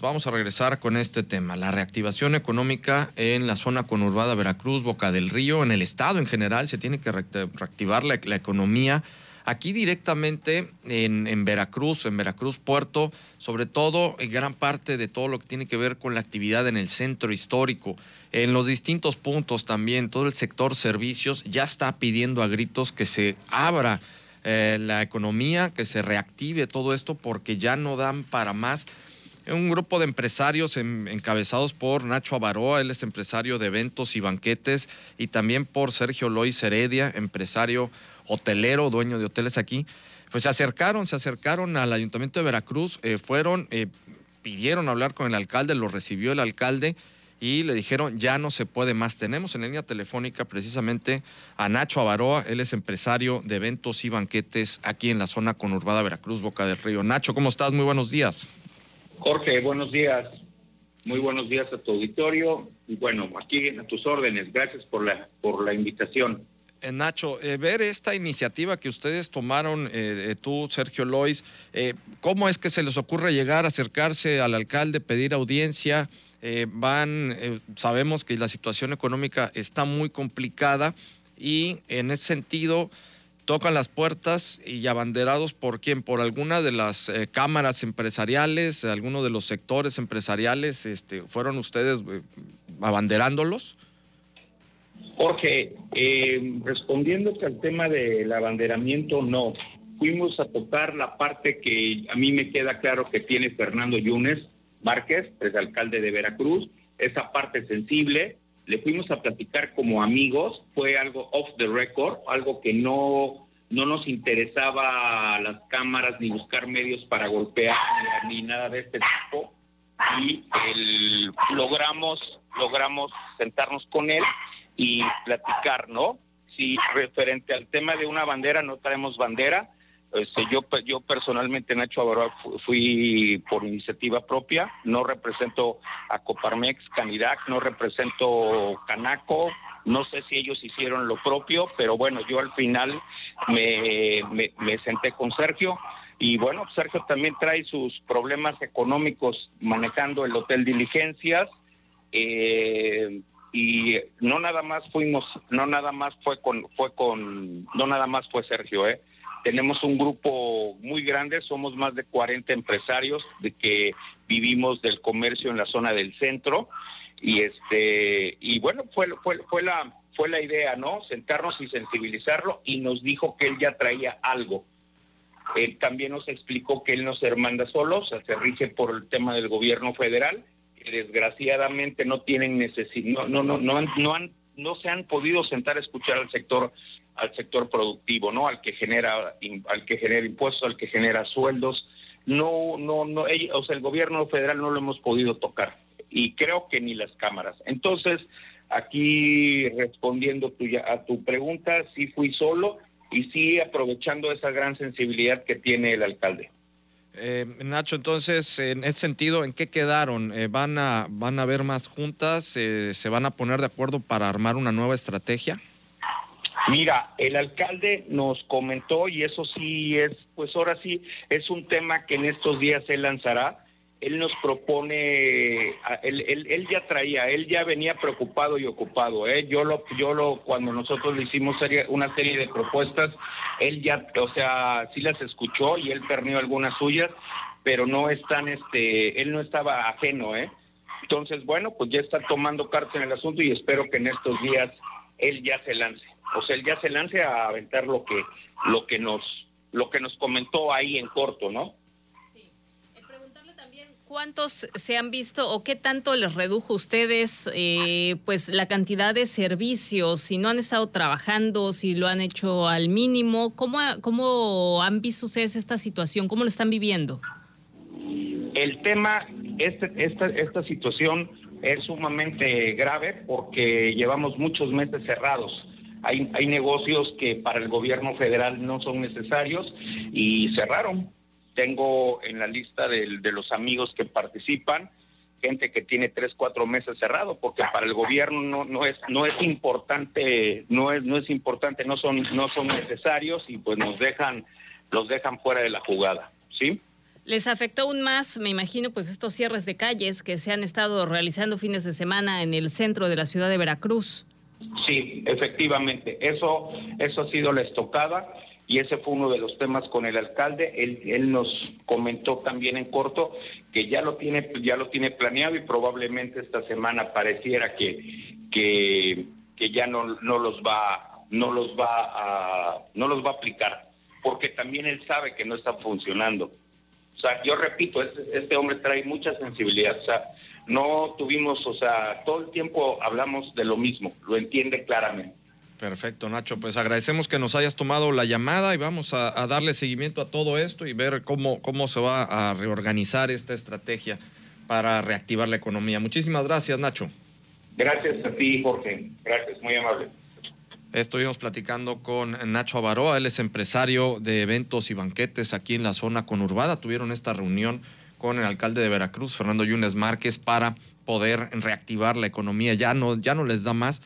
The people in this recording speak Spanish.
Vamos a regresar con este tema, la reactivación económica en la zona conurbada Veracruz, Boca del Río, en el estado en general, se tiene que reactivar la, economía. Aquí directamente en, Veracruz, en Veracruz Puerto, sobre todo en gran parte de todo lo que tiene que ver con la actividad en el centro histórico, en los distintos puntos también, todo el sector servicios ya está pidiendo a gritos que se abra eh, la economía, que se reactive todo esto porque ya no dan para más un grupo de empresarios encabezados por Nacho Avaroa, él es empresario de eventos y banquetes, y también por Sergio Lois Heredia, empresario hotelero, dueño de hoteles aquí. Pues se acercaron, se acercaron al Ayuntamiento de Veracruz, eh, fueron, eh, pidieron hablar con el alcalde, lo recibió el alcalde y le dijeron ya no se puede más. Tenemos en línea telefónica precisamente a Nacho Avaroa, él es empresario de eventos y banquetes aquí en la zona conurbada Veracruz, Boca del Río. Nacho, ¿cómo estás? Muy buenos días. Jorge, buenos días. Muy buenos días a tu auditorio. Y bueno, aquí a tus órdenes. Gracias por la, por la invitación. Eh, Nacho, eh, ver esta iniciativa que ustedes tomaron, eh, tú, Sergio Lois, ¿cómo es que se les ocurre llegar, acercarse al alcalde, pedir audiencia? van, sabemos que la situación económica está muy complicada y en ese sentido, tocan las puertas y abanderados por quién, por alguna de las eh, cámaras empresariales, alguno de los sectores empresariales, este, ¿fueron ustedes eh, abanderándolos? Jorge, eh, respondiéndote al tema del abanderamiento, no. Fuimos a tocar la parte que a mí me queda claro que tiene Fernando Yunes Márquez, es alcalde de Veracruz, esa parte sensible, le fuimos a platicar como amigos, fue algo off the record, algo que no, no nos interesaba las cámaras ni buscar medios para golpear ni nada de este tipo. Y logramos, logramos sentarnos con él y platicar, ¿no? Si referente al tema de una bandera, no traemos bandera, este, yo, yo personalmente, Nacho Avaroa, fui por iniciativa propia, no represento a Coparmex, Canidac, no represento Canaco, no sé si ellos hicieron lo propio, pero bueno, yo al final me, me, senté con Sergio y bueno, Sergio también trae sus problemas económicos manejando el Hotel Diligencias. Eh, y no nada más fuimos, no nada más fue con, fue con, no nada más fue Sergio, eh. Tenemos un grupo muy grande, somos más de 40 empresarios de que vivimos del comercio en la zona del centro y este y bueno fue fue fue la fue la idea, ¿no? Sentarnos y sensibilizarlo y nos dijo que él ya traía algo. Él también nos explicó que él no se manda solo, o sea, se rige por el tema del gobierno federal, que desgraciadamente no tienen necesidad, no, no, no, no han no se han podido sentar a escuchar al sector al sector productivo, ¿no? Al que genera al que genera impuestos, al que genera sueldos. No no no, o sea, el gobierno federal no lo hemos podido tocar y creo que ni las cámaras. Entonces, aquí respondiendo a tu pregunta, sí fui solo y sí aprovechando esa gran sensibilidad que tiene el alcalde. Eh, Nacho, entonces, en ese sentido, ¿en qué quedaron? Eh, ¿van, a, ¿Van a haber más juntas? Eh, ¿Se van a poner de acuerdo para armar una nueva estrategia? Mira, el alcalde nos comentó, y eso sí es, pues ahora sí, es un tema que en estos días él lanzará. Él nos propone, él, ya traía, él ya venía preocupado y ocupado. ¿eh? Yo lo, yo lo, cuando nosotros le hicimos una serie de propuestas, él ya, o sea, sí las escuchó y él perdió algunas suyas, pero no están, este, él no estaba ajeno, ¿eh? Entonces, bueno, pues ya está tomando cartas en el asunto y espero que en estos días él ya se lance. O sea, él ya se lance a aventar lo que, lo que nos, lo que nos comentó ahí en corto, ¿no? Cuántos se han visto o qué tanto les redujo a ustedes eh, pues la cantidad de servicios, si no han estado trabajando, si lo han hecho al mínimo, ¿cómo, cómo han visto ustedes esta situación? ¿Cómo lo están viviendo? El tema, este, esta, esta situación es sumamente grave porque llevamos muchos meses cerrados. Hay, hay negocios que para el gobierno federal no son necesarios y cerraron. Tengo en la lista de, los amigos que participan gente que tiene tres, cuatro meses cerrado, porque para el gobierno no, no es, no es importante, no es, no es importante, no son, no son necesarios y pues nos dejan, los dejan fuera de la jugada, ¿sí? Les afectó aún más, me imagino, pues estos cierres de calles que se han estado realizando fines de semana en el centro de la ciudad de Veracruz. Sí, efectivamente, eso, eso ha sido la estocada y ese fue uno de los temas con el alcalde. Él, él nos comentó también en corto que ya lo tiene, ya lo tiene planeado y probablemente esta semana pareciera que, que, que ya no, no los va, no los va a, no los va a aplicar, porque también él sabe que no está funcionando. O sea, yo repito, este, este, hombre trae mucha sensibilidad. O sea, no tuvimos, o sea, todo el tiempo hablamos de lo mismo, lo entiende claramente. Perfecto, Nacho. Pues agradecemos que nos hayas tomado la llamada y vamos a, darle seguimiento a todo esto y ver cómo, cómo se va a reorganizar esta estrategia para reactivar la economía. Muchísimas gracias, Nacho. Gracias a ti, Jorge. Gracias, muy amable. Estuvimos platicando con Nacho Avaroa, él es empresario de eventos y banquetes aquí en la zona conurbada. Tuvieron esta reunión con el alcalde de Veracruz, Fernando Yunes Márquez, para poder reactivar la economía. Ya no, ya no les da más